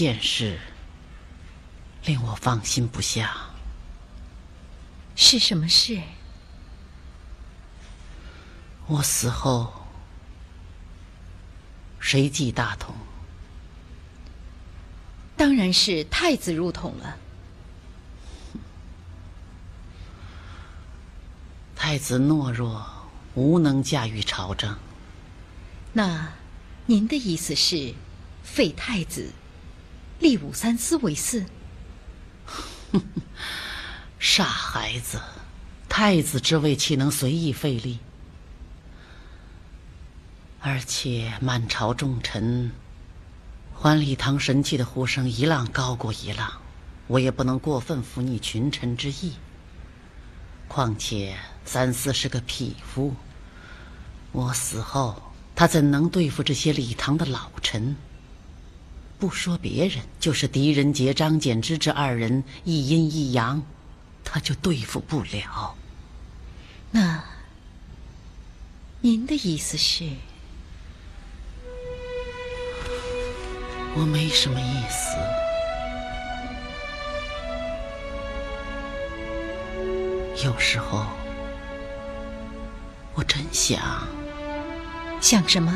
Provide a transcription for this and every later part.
件事令我放心不下，是什么事？我死后谁继大统？当然是太子入统了。太子懦弱，无能驾驭朝政。那您的意思是废太子，立武三思为嗣？傻孩子，太子之位岂能随意废立？而且满朝重臣，还礼堂神器的呼声一浪高过一浪，我也不能过分服逆群臣之意。况且三思是个匹夫，我死后他怎能对付这些礼堂的老臣？不说别人，就是狄仁杰、张柬之这二人一阴一阳，他就对付不了。那您的意思是？我没什么意思。有时候，我真想，想什么？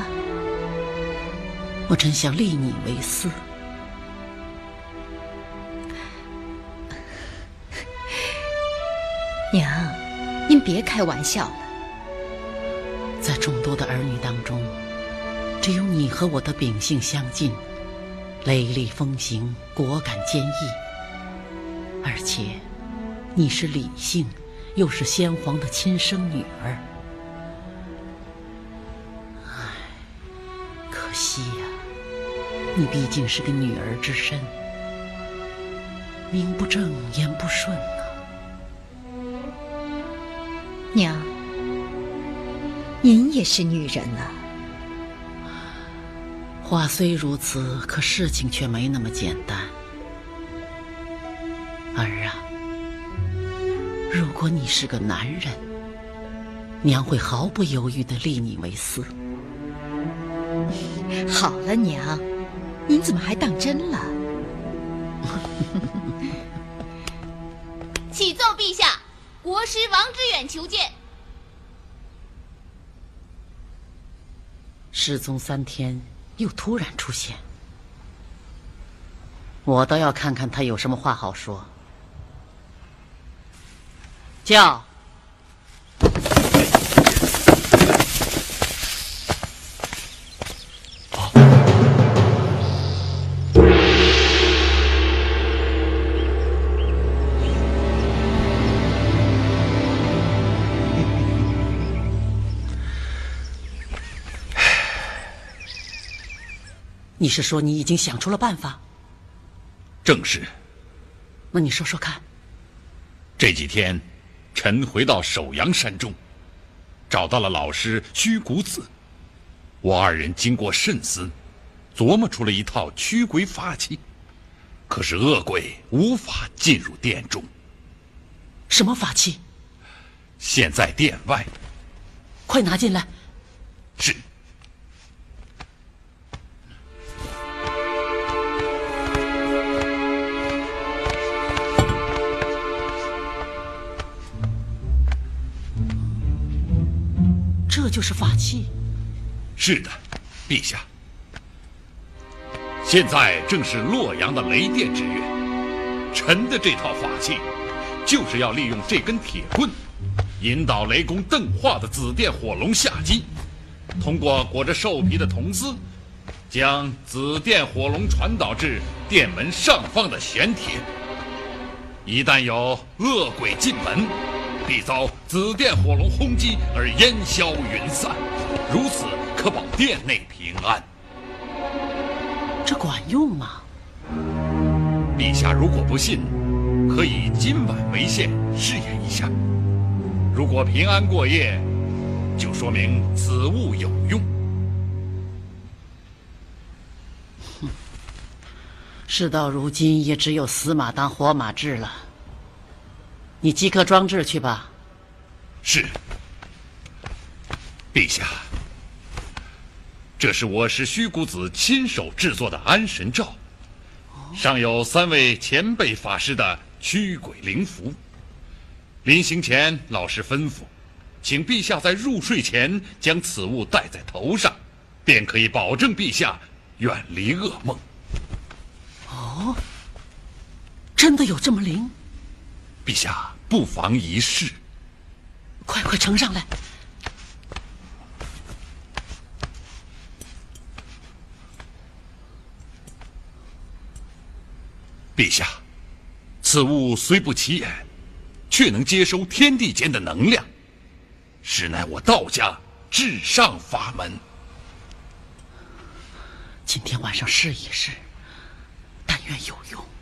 我真想立你为嗣。娘，您别开玩笑了。在众多的儿女当中，只有你和我的秉性相近，雷厉风行，果敢坚毅。而且，你是李姓，又是先皇的亲生女儿。惜呀、你毕竟是个女儿之身，名不正言不顺啊。娘，您也是女人呐。话虽如此，可事情却没那么简单。儿啊，如果你是个男人，娘会毫不犹豫的立你为嗣。好了，娘，您怎么还当真了？启奏陛下，国师王之远求见。失踪三天，又突然出现，我倒要看看他有什么话好说。叫。你是说你已经想出了办法？正是。那你说说看。这几天，臣回到首阳山中，找到了老师虚谷子。我二人经过慎思，琢磨出了一套驱鬼法器。可是恶鬼无法进入殿中。什么法器？现在殿外。快拿进来。是。这就是法器。是的，陛下。现在正是洛阳的雷电之月，臣的这套法器，就是要利用这根铁棍，引导雷公邓化的紫电火龙下机，通过裹着兽皮的铜丝，将紫电火龙传导至殿门上方的玄铁。一旦有恶鬼进门，必遭紫电火龙轰击而烟消云散，如此可保殿内平安。这管用吗？陛下如果不信，可以今晚为限试验一下。如果平安过夜，就说明此物有用。哼，事到如今，也只有死马当活马治了。你即刻装置去吧。是，陛下。这是我师虚谷子亲手制作的安神罩，上有三位前辈法师的驱鬼灵符。临行前，老师吩咐，请陛下在入睡前将此物戴在头上，便可以保证陛下远离噩梦。哦，真的有这么灵？陛下不妨一试。快快呈上来。陛下，此物虽不起眼，却能接收天地间的能量，实乃我道家至上法门。今天晚上试一试，但愿有用。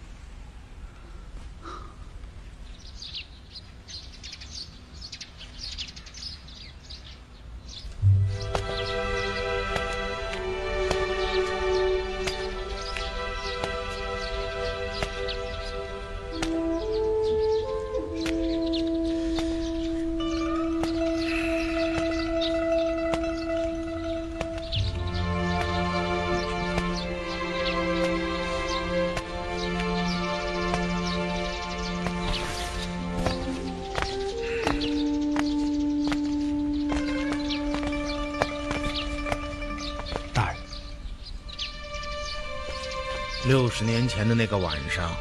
十年前的那个晚上，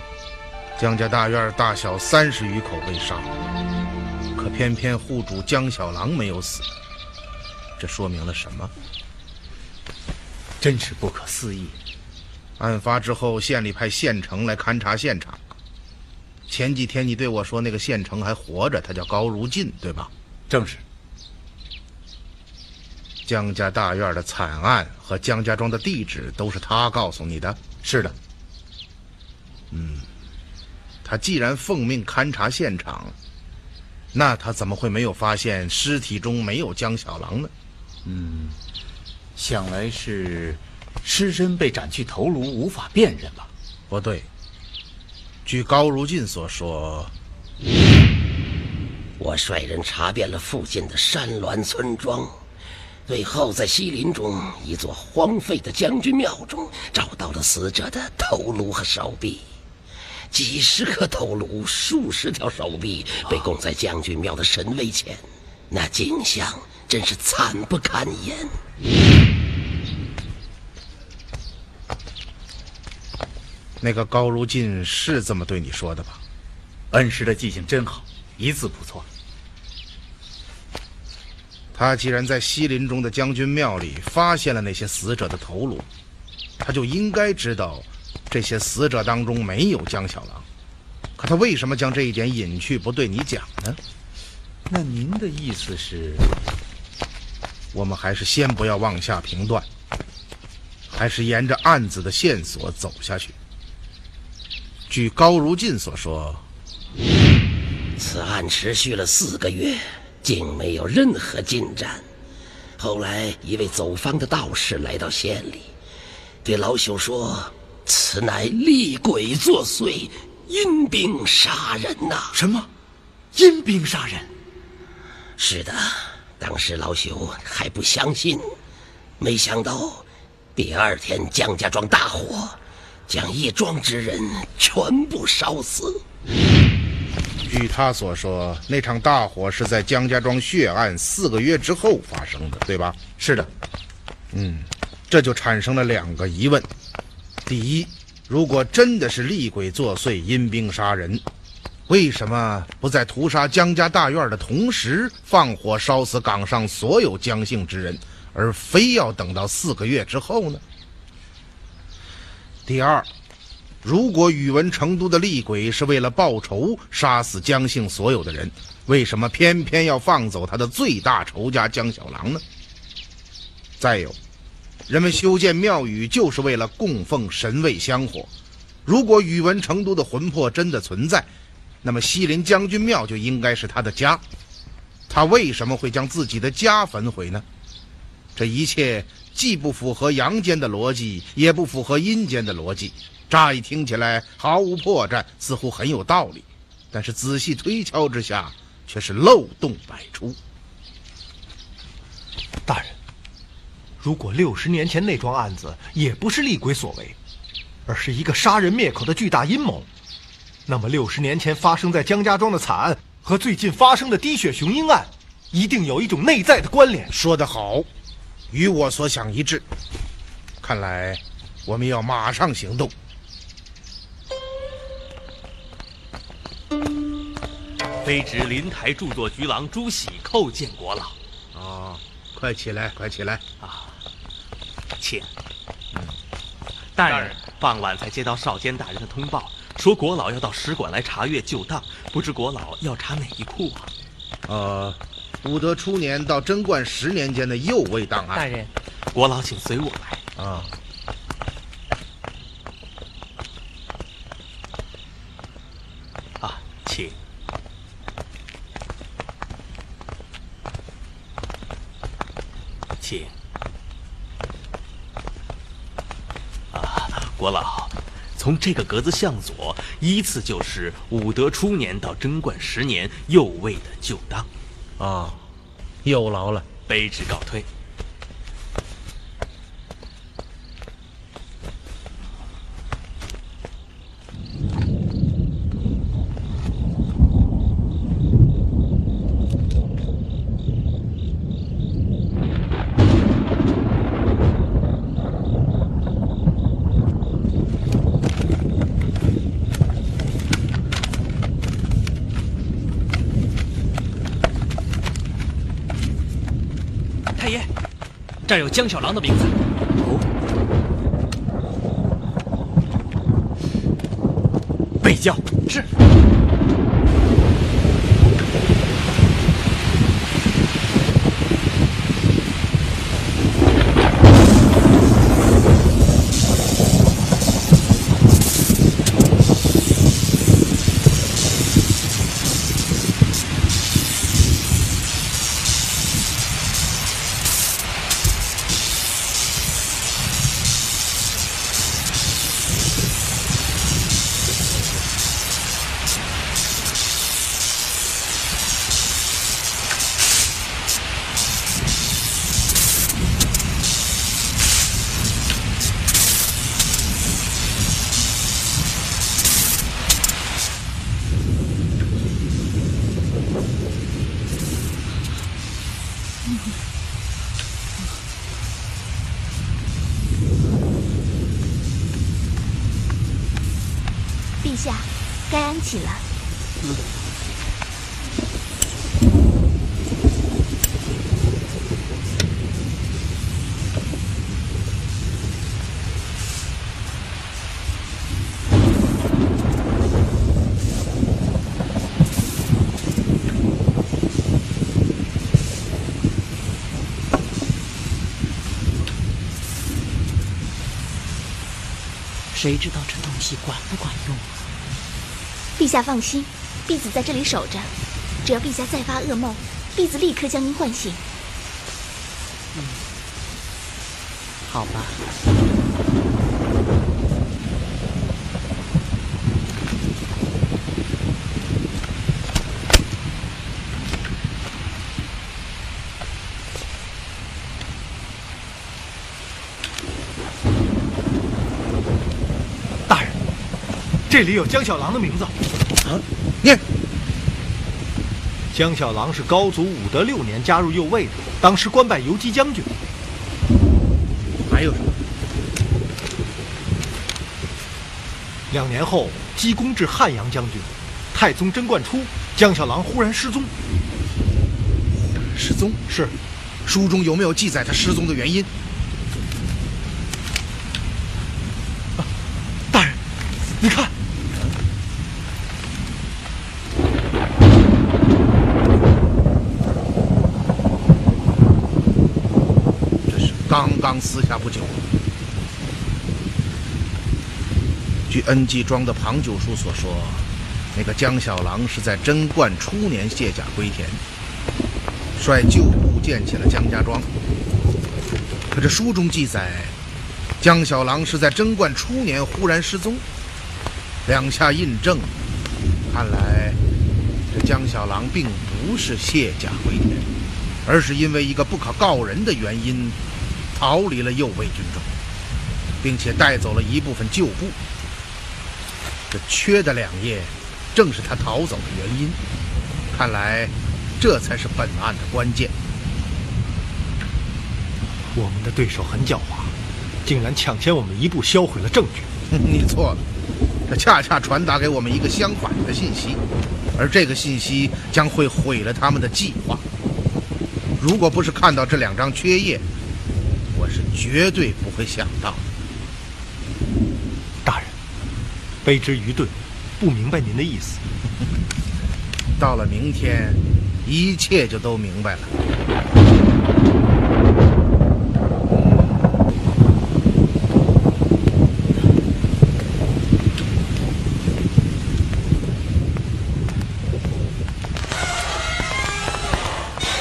江家大院大小三十余口被杀，可偏偏户主江小郎没有死。这说明了什么？真是不可思议！案发之后，县里派县城来勘察现场。前几天你对我说，那个县城还活着，他叫高如进，对吧？正是。江家大院的惨案和江家庄的地址都是他告诉你的。是的，嗯，他既然奉命勘察现场，那他怎么会没有发现尸体中没有江小郎呢？嗯，想来是尸身被斩去头颅，无法辨认吧？不对，据高如进所说，我率人查遍了附近的山峦村庄。最后，在西林中一座荒废的将军庙中，找到了死者的头颅和手臂。几十颗头颅，数十条手臂被供在将军庙的神位前，那景象真是惨不堪言。那个高如进是这么对你说的吧？恩师的记性真好，一字不错。他既然在西林中的将军庙里发现了那些死者的头颅，他就应该知道这些死者当中没有江小郎。可他为什么将这一点隐去，不对你讲呢？那您的意思是？我们还是先不要妄下评断，还是沿着案子的线索走下去。据高如进所说，此案持续了四个月，竟没有任何进展。后来，一位走方的道士来到县里，对老朽说：“此乃厉鬼作祟，阴兵杀人呐！”什么？阴兵杀人？是的。当时老朽还不相信，没想到第二天江家庄大火，将一庄之人全部烧死。据他所说，那场大火是在江家庄血案四个月之后发生的，对吧？是的。嗯，这就产生了两个疑问：第一，如果真的是厉鬼作祟、阴兵杀人。为什么不在屠杀江家大院的同时放火烧死岗上所有江姓之人，而非要等到四个月之后呢？第二，如果宇文成都的厉鬼是为了报仇杀死江姓所有的人，为什么偏偏要放走他的最大仇家江小郎呢？再有，人们修建庙宇就是为了供奉神位香火，如果宇文成都的魂魄真的存在，那么西林将军庙就应该是他的家，他为什么会将自己的家焚毁呢？这一切既不符合阳间的逻辑，也不符合阴间的逻辑。乍一听起来毫无破绽，似乎很有道理，但是仔细推敲之下，却是漏洞百出。大人，如果六十年前那桩案子也不是厉鬼所为，而是一个杀人灭口的巨大阴谋。那么，六十年前发生在江家庄的惨案和最近发生的滴血雄鹰案，一定有一种内在的关联。说得好，与我所想一致。看来，我们要马上行动。卑职临台著作局郎朱喜叩见国老。哦，快起来，快起来啊！请。大人，傍晚才接到少监大人的通报。说国老要到使馆来查阅旧档，不知国老要查哪一库啊？呃，武德初年到贞观十年间的右卫档案。大人，国老请随我来。啊。啊，请。请。啊，国老。从这个格子向左，依次就是武德初年到贞观十年右卫的旧当。啊，又劳了，卑职告退。这儿有江小狼的名字。哦，备轿谁知道这东西管不管用啊？陛下放心，婢子在这里守着，只要陛下再发噩梦，婢子立刻将您唤醒。嗯好吧。这里有江小狼的名字。啊，念。江小狼是高祖武德六年加入右卫的，当时官拜游击将军。还有什么？两年后，积功至汉阳将军。太宗贞观初，江小狼忽然失踪。失踪是，书中有没有记载他失踪的原因？大人，你看，这是刚刚撕下不久。据恩济庄的庞九叔所说，那个江小郎是在贞观初年卸甲归田，率旧部建起了江家庄。可这书中记载，江小郎是在贞观初年忽然失踪，两下印证，看来这江小郎并不是卸甲归田，而是因为一个不可告人的原因，逃离了右卫军中，并且带走了一部分旧部。这缺的两页，正是他逃走的原因。看来，这才是本案的关键。我们的对手很狡猾，竟然抢先我们一步销毁了证据。你错了，这恰恰传达给我们一个相反的信息，而这个信息将会毁了他们的计划。如果不是看到这两张缺页，我是绝对不会想到的。大人，卑职愚钝，不明白您的意思。到了明天，一切就都明白了。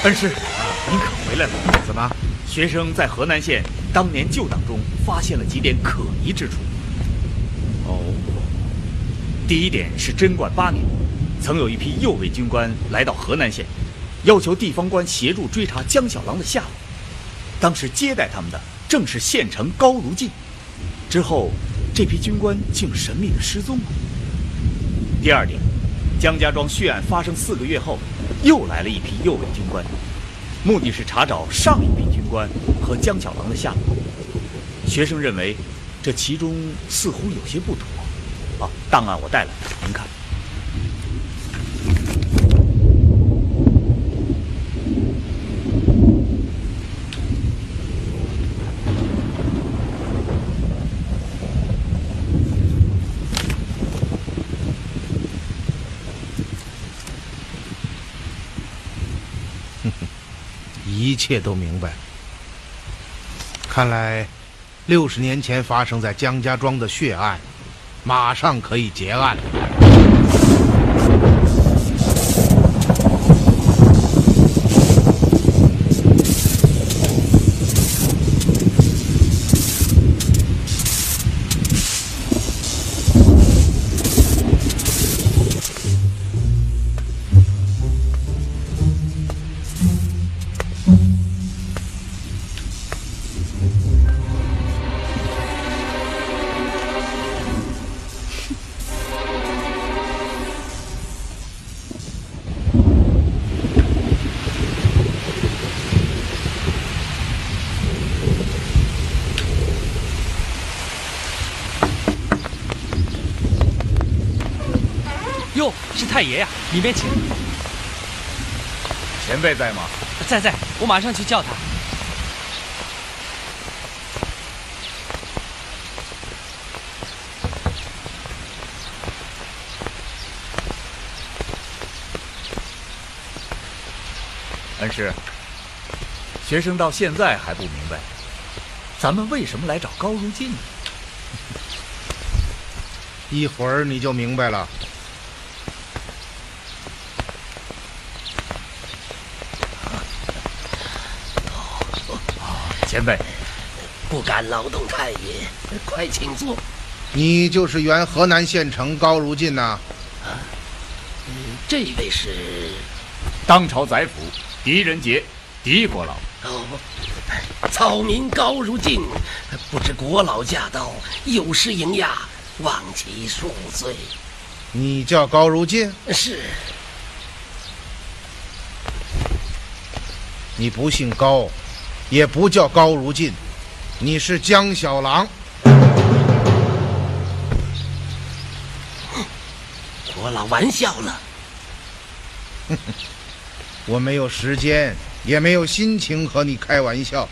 恩师，您可回来了？怎么？学生在河南县当年旧党中发现了几点可疑之处。哦，第一点是贞观八年，曾有一批右卫军官来到河南县，要求地方官协助追查江小郎的下落。当时接待他们的正是县城高如进。之后，这批军官竟神秘的失踪了。第二点，江家庄血案发生四个月后，又来了一批右卫军官，目的是查找上一批军官和江小狼的下落。学生认为，这其中似乎有些不妥。啊，档案我带来了，您看。一一切都明白。看来，六十年前发生在姜家庄的血案，马上可以结案了太爷呀，里面请。前辈在吗？在在，我马上去叫他。恩师，学生到现在还不明白，咱们为什么来找高如进呢？一会儿你就明白了。前辈，不敢劳动太爷，快请坐。你就是原河南县城高如进呐、嗯，这位是当朝宰府狄仁杰，狄国老。哦，草民高如进，不知国老驾到，有失迎驾，望其恕罪。你叫高如进？是。你不姓高，也不叫高如进，你是江小郎。国老玩笑了。我没有时间，也没有心情和你开玩笑。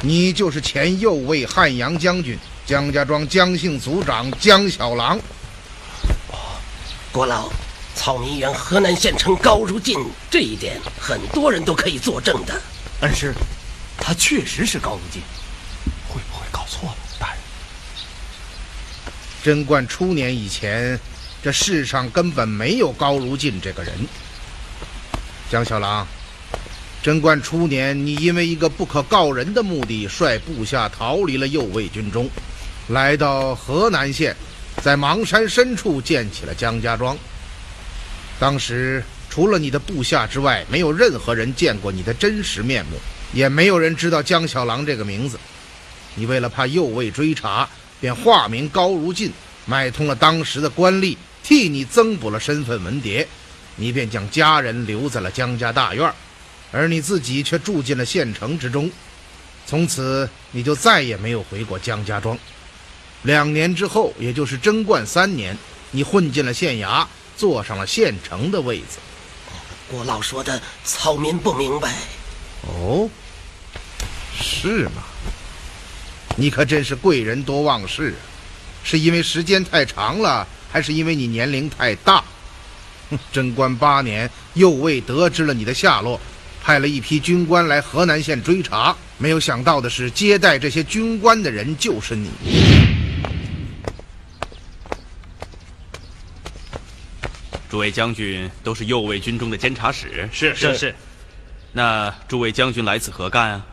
你就是前右卫汉阳将军江家庄江姓族长江小郎。国老，草民原河南县城高如进，这一点很多人都可以作证的。恩师，他确实是高如进，会不会搞错了，大人？贞观初年以前，这世上根本没有高如进这个人。江小郎，贞观初年，你因为一个不可告人的目的，率部下逃离了右卫军中，来到河南县，在邙山深处建起了江家庄。当时除了你的部下之外，没有任何人见过你的真实面目，也没有人知道江小郎这个名字。你为了怕右卫追查，便化名高如进，买通了当时的官吏，替你增补了身份文牒。你便将家人留在了江家大院，而你自己却住进了县城之中。从此，你就再也没有回过江家庄。两年之后，也就是贞观三年，你混进了县衙，坐上了县城的位子。郭老说的，草民不明白。哦，是吗？你可真是贵人多忘事啊！是因为时间太长了，还是因为你年龄太大？贞观八年，右卫得知了你的下落，派了一批军官来河南县追查。没有想到的是，接待这些军官的人就是你。诸位将军都是右卫军中的监察使，是是是。那诸位将军来此何干啊？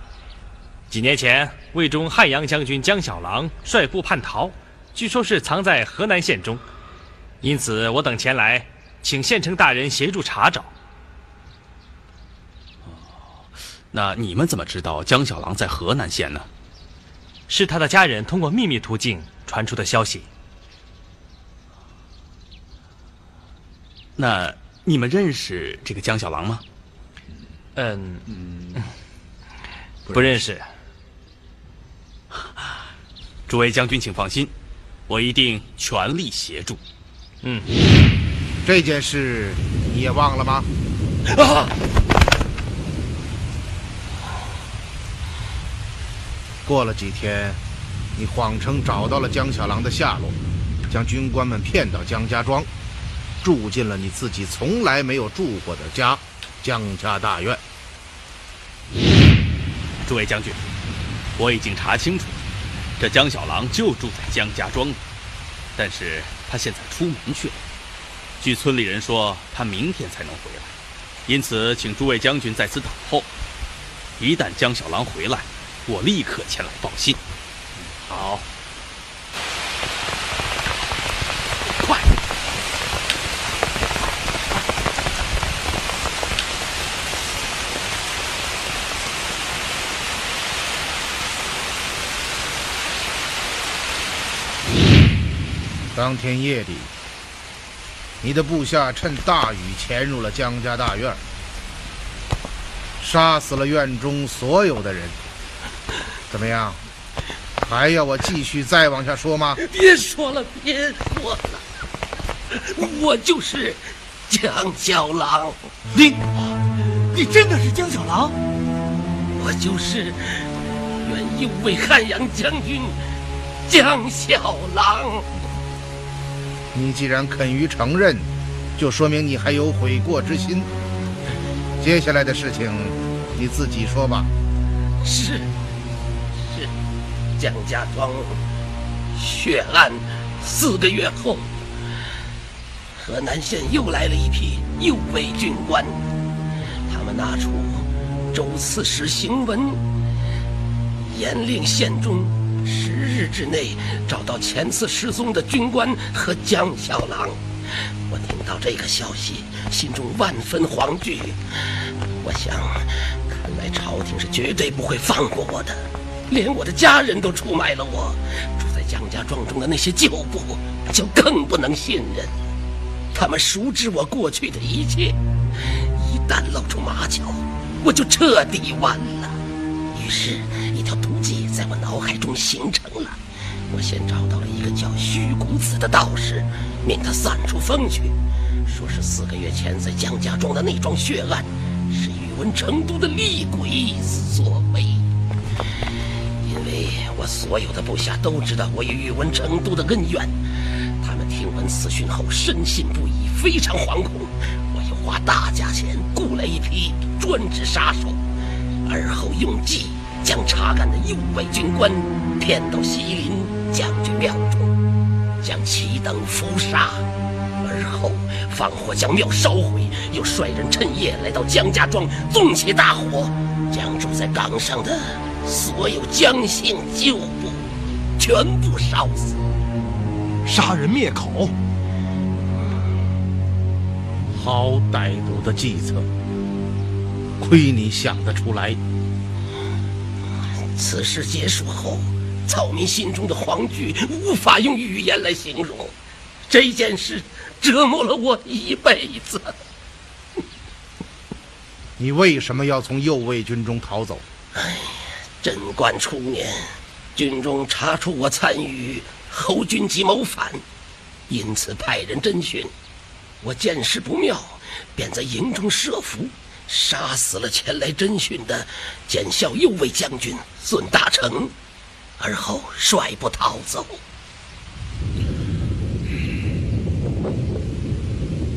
几年前，魏中汉阳将军江小郎率部叛逃，据说是藏在河南县中，因此我等前来。请县城大人协助查找。哦，那你们怎么知道江小郎在河南县呢？是他的家人通过秘密途径传出的消息。那你们认识这个江小郎吗？嗯嗯，不认识。诸位将军请放心，我一定全力协助。嗯。这件事你也忘了吗？啊！过了几天，你谎称找到了江小郎的下落，将军官们骗到江家庄，住进了你自己从来没有住过的家——江家大院。诸位将军，我已经查清楚，这江小狼就住在江家庄，但是他现在出门去了。据村里人说，他明天才能回来，因此请诸位将军在此等候。一旦江小狼回来，我立刻前来报信。好，当天夜里。你的部下趁大雨潜入了江家大院，杀死了院中所有的人。怎么样？还要我继续再往下说吗？别说了，别说了。我就是江小郎。你，你真的是江小郎？我就是原右卫汉阳将军江小郎。你既然肯于承认，就说明你还有悔过之心。接下来的事情，你自己说吧。是，是，蒋家庄血案四个月后，河南县又来了一批右卫军官，他们拿出州刺史行文，严令县中日之内找到前次失踪的军官和江小郎。我听到这个消息，心中万分惶惧。我想，看来朝廷是绝对不会放过我的，连我的家人都出卖了我。住在江家庄中的那些旧部，就更不能信任。他们熟知我过去的一切，一旦露出马脚，我就彻底完了。于是，在我脑海中形成了。我先找到了一个叫徐谷子的道士，命他散出风去，说是四个月前在江家庄的那桩血案，是宇文成都的厉鬼所为。因为我所有的部下都知道我与宇文成都的恩怨，他们听闻此讯后深信不疑，非常惶恐。我又花大价钱雇来一批专职杀手，而后用计将查干的右卫军官骗到西林。将军庙中，将其等伏杀，而后放火将庙烧毁，又率人趁夜来到江家庄，纵起大火，将住在岗上的所有江姓旧部全部烧死，杀人灭口。好歹毒的计策，亏你想得出来。此事结束后。草民心中的惶惧无法用语言来形容，这件事折磨了我一辈子。你为什么要从右卫军中逃走？哎，贞观初年，军中查出我参与侯军及谋反，因此派人侦讯。我见势不妙，便在营中设伏，杀死了前来侦讯的检校右卫将军孙大成。而后率部逃走。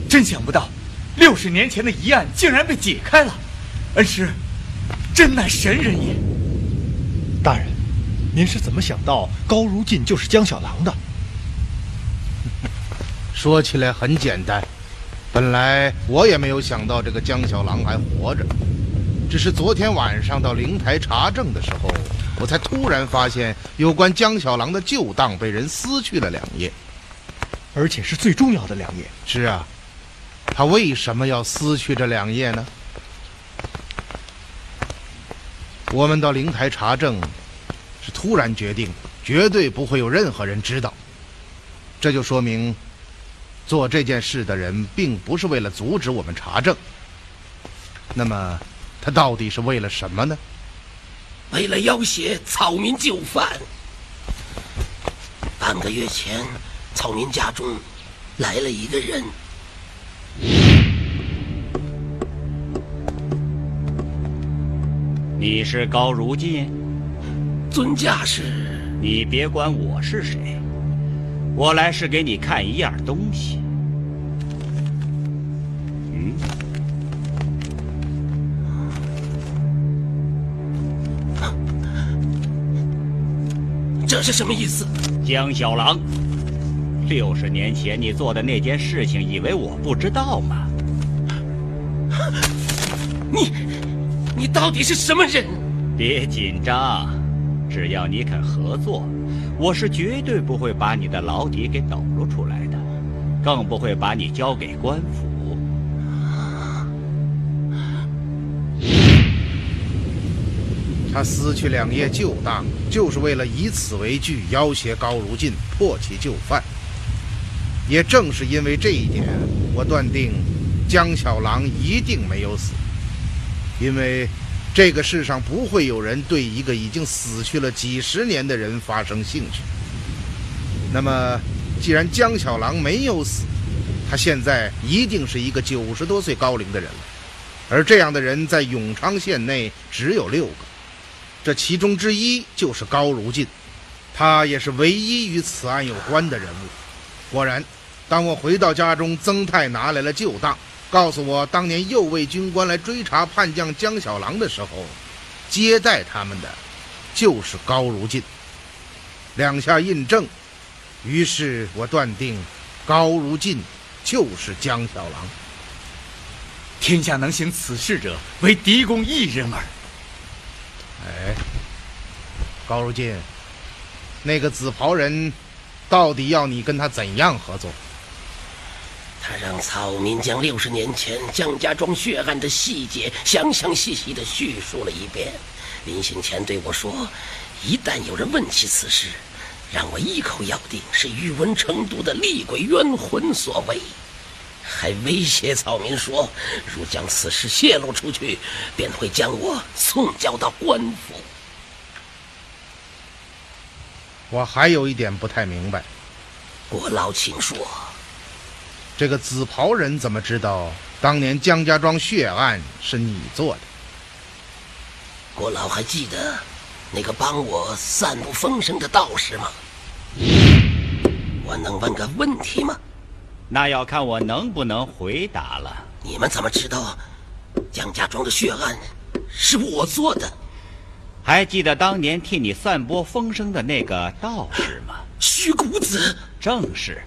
真想不到，六十年前的疑案竟然被解开了。恩师，真乃神人也。大人，您是怎么想到高如进就是江小郎的？说起来很简单，本来我也没有想到这个江小狼还活着，只是昨天晚上到灵台查证的时候。我才突然发现，有关江小狼的旧档被人撕去了两页，而且是最重要的两页。是啊，他为什么要撕去这两页呢？我们到灵台查证，是突然决定，绝对不会有任何人知道。这就说明，做这件事的人并不是为了阻止我们查证。那么，他到底是为了什么呢？为了要挟草民就范，半个月前，草民家中来了一个人。你是高如进？尊驾是？你别管我是谁，我来是给你看一样东西。嗯这是什么意思？江小狼，六十年前你做的那件事情，以为我不知道吗？你，你到底是什么人？别紧张，只要你肯合作，我是绝对不会把你的老底给抖露出来的，更不会把你交给官府。他撕去两页旧档，就是为了以此为据要挟高如进，破其旧犯。也正是因为这一点，我断定江小郎一定没有死，因为这个世上不会有人对一个已经死去了几十年的人发生兴趣。那么，既然江小郎没有死，他现在一定是一个九十多岁高龄的人了。而这样的人在永昌县内只有六个，这其中之一就是高如进，他也是唯一与此案有关的人物。果然，当我回到家中，曾泰拿来了旧档，告诉我当年右卫军官来追查叛将江小郎的时候，接待他们的就是高如进。两下印证，于是我断定高如进就是江小郎。天下能行此事者，唯狄公一人耳。哎，高如进，那个紫袍人，到底要你跟他怎样合作？他让草民将六十年前江家庄血案的细节详详细细的叙述了一遍。临行前对我说，一旦有人问起此事，让我一口咬定是宇文成都的厉鬼冤魂所为。还威胁草民说，如将此事泄露出去，便会将我送交到官府。我还有一点不太明白，郭老，请说。这个紫袍人怎么知道当年江家庄血案是你做的？郭老还记得那个帮我散布风声的道士吗？我能问个问题吗？那要看我能不能回答了。你们怎么知道江家庄的血案是我做的？还记得当年替你散播风声的那个道士吗？虚谷子，正是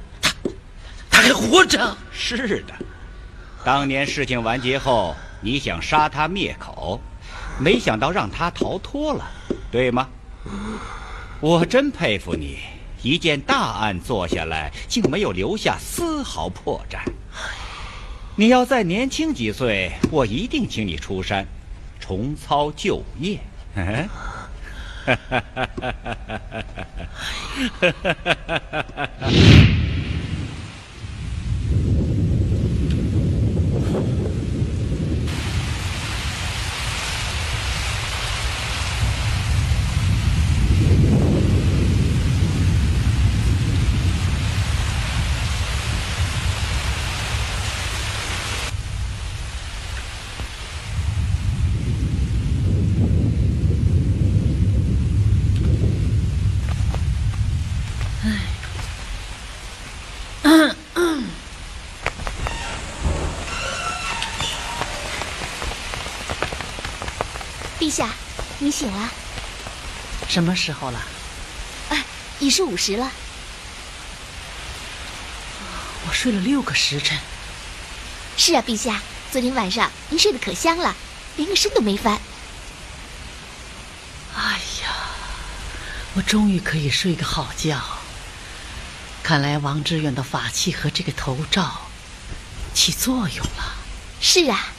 还活着。是的，当年事情完结后，你想杀他灭口，没想到让他逃脱了，对吗？我真佩服你。一件大案做下来，竟没有留下丝毫破绽。你要再年轻几岁，我一定请你出山，重操旧业。嗯，陛下，你醒了。什么时候了？哎，已是午时了。我睡了六个时辰。是啊，陛下，昨天晚上您睡得可香了，连个身都没翻。哎呀，我终于可以睡个好觉。看来王志远的法器和这个头罩起作用了。是啊。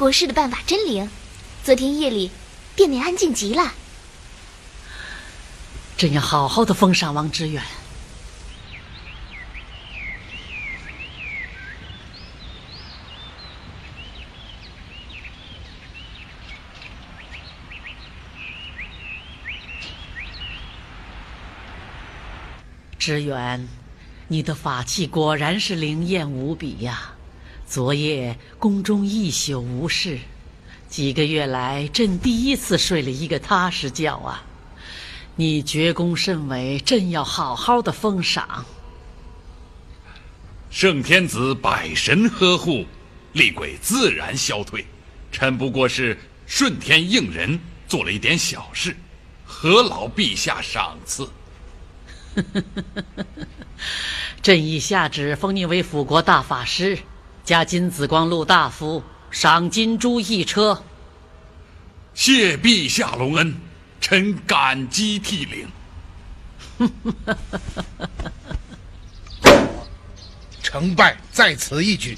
国师的办法真灵，昨天夜里殿内安静极了。朕要好好的封赏王之远。之远，你的法器果然是灵验无比呀。昨夜宫中一宿无事，几个月来朕第一次睡了一个踏实觉啊！你绝功甚伟，朕要好好的封赏。圣天子百神呵护，厉鬼自然消退。臣不过是顺天应人，做了一点小事，何劳陛下赏赐？朕已下旨封你为辅国大法师。加金紫光禄大夫，赏金珠一车。谢陛下隆恩，臣感激涕零。成败在此一举。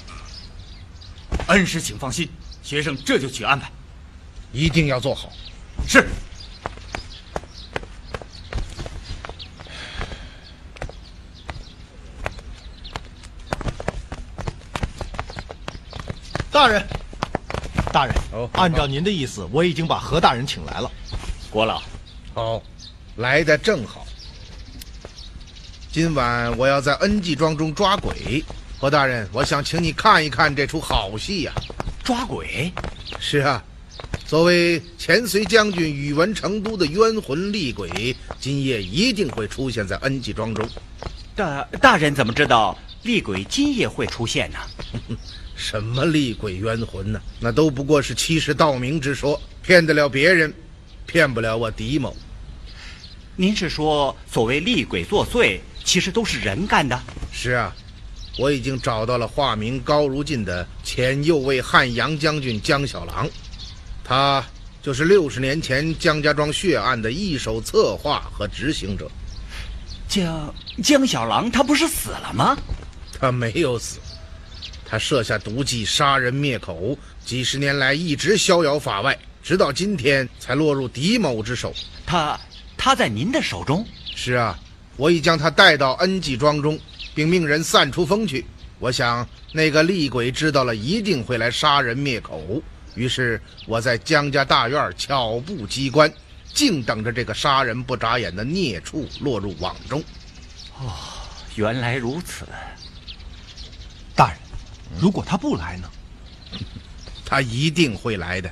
恩师，请放心，学生这就去安排，一定要做好。是。大人，大人，哦按照您的意思，我已经把何大人请来了。郭老，好，来的正好。今晚我要在恩济庄中抓鬼，何大人，我想请你看一看这出好戏呀、抓鬼？是啊，作为前隋将军宇文成都的冤魂厉鬼，今夜一定会出现在恩济庄中。大大人怎么知道厉鬼今夜会出现呢？什么厉鬼冤魂呢？那都不过是欺世盗名之说，骗得了别人，骗不了我狄某。您是说所谓厉鬼作祟，其实都是人干的？是啊，我已经找到了化名高如进的前右卫汉阳将军江小郎，他就是六十年前江家庄血案的一手策划和执行者。江江小郎他不是死了吗？他没有死，他设下毒计杀人灭口，几十年来一直逍遥法外，直到今天才落入狄某之手。他他在您的手中？是啊，我已将他带到恩济庄中，并命人散出风去。我想那个厉鬼知道了，一定会来杀人灭口。于是我在江家大院巧布机关，静等着这个杀人不眨眼的孽畜落入网中。哦，原来如此。大人，如果他不来呢？他一定会来的。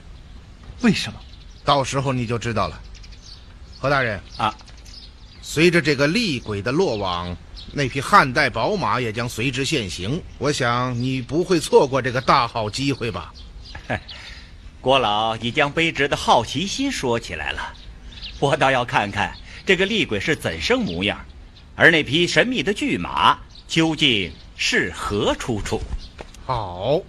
为什么？到时候你就知道了。何大人啊，随着这个厉鬼的落网，那匹汉代宝马也将随之现形。我想你不会错过这个大好机会吧？郭老已将卑职的好奇心说起来了，我倒要看看这个厉鬼是怎生模样，而那匹神秘的巨马究竟是何出处？好。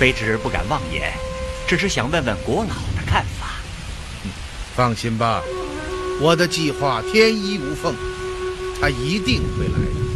卑职不敢妄言，只是想问问国老的看法。放心吧，我的计划天衣无缝，他一定会来的。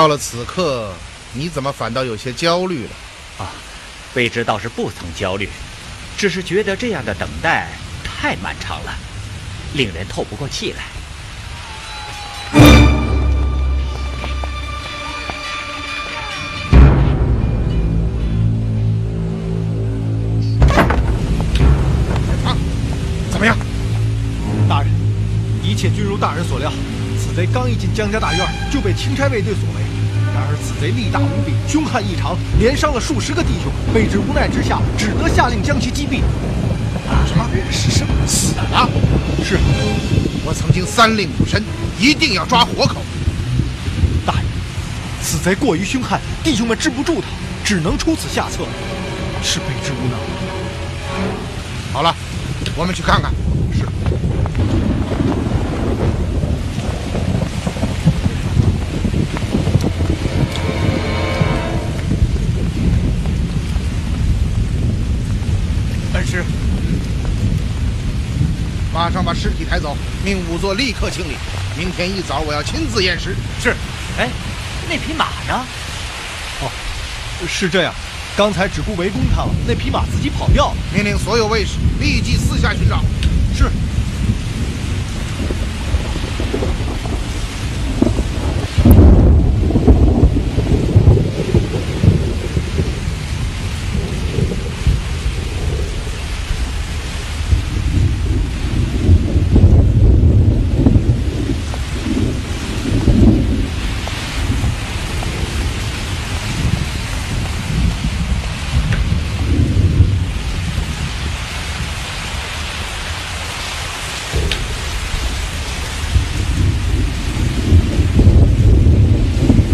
到了此刻，你怎么反倒有些焦虑了？啊，卑职倒是不曾焦虑，只是觉得这样的等待太漫长了，令人透不过气来。啊，怎么样？大人，一切均如大人所料。此贼刚一进江家大院，就被钦差卫队所围。然而此贼力大无比，凶悍异常，连伤了数十个弟兄。卑职无奈之下，只得下令将其击毙。什么？是什么？死了？是。我曾经三令五申，一定要抓活口。大人，此贼过于凶悍，弟兄们治不住他，只能出此下策。是卑职无能。好了，我们去看看。上把尸体抬走，命仵作立刻清理。明天一早我要亲自验尸。是。哎，那匹马呢？哦，是这样。刚才只顾围攻他了，那匹马自己跑掉了。命令所有卫士立即四下寻找。是。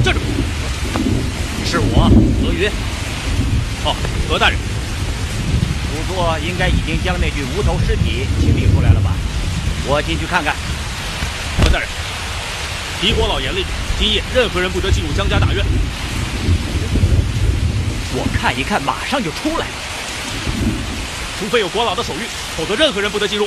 站住！是我何云。哦，何大人，仵作应该已经将那具无头尸体清理出来了吧？我进去看看。何大人，狄国老严令，今夜任何人不得进入江家大院。我看一看，马上就出来。除非有国老的手谕，否则任何人不得进入。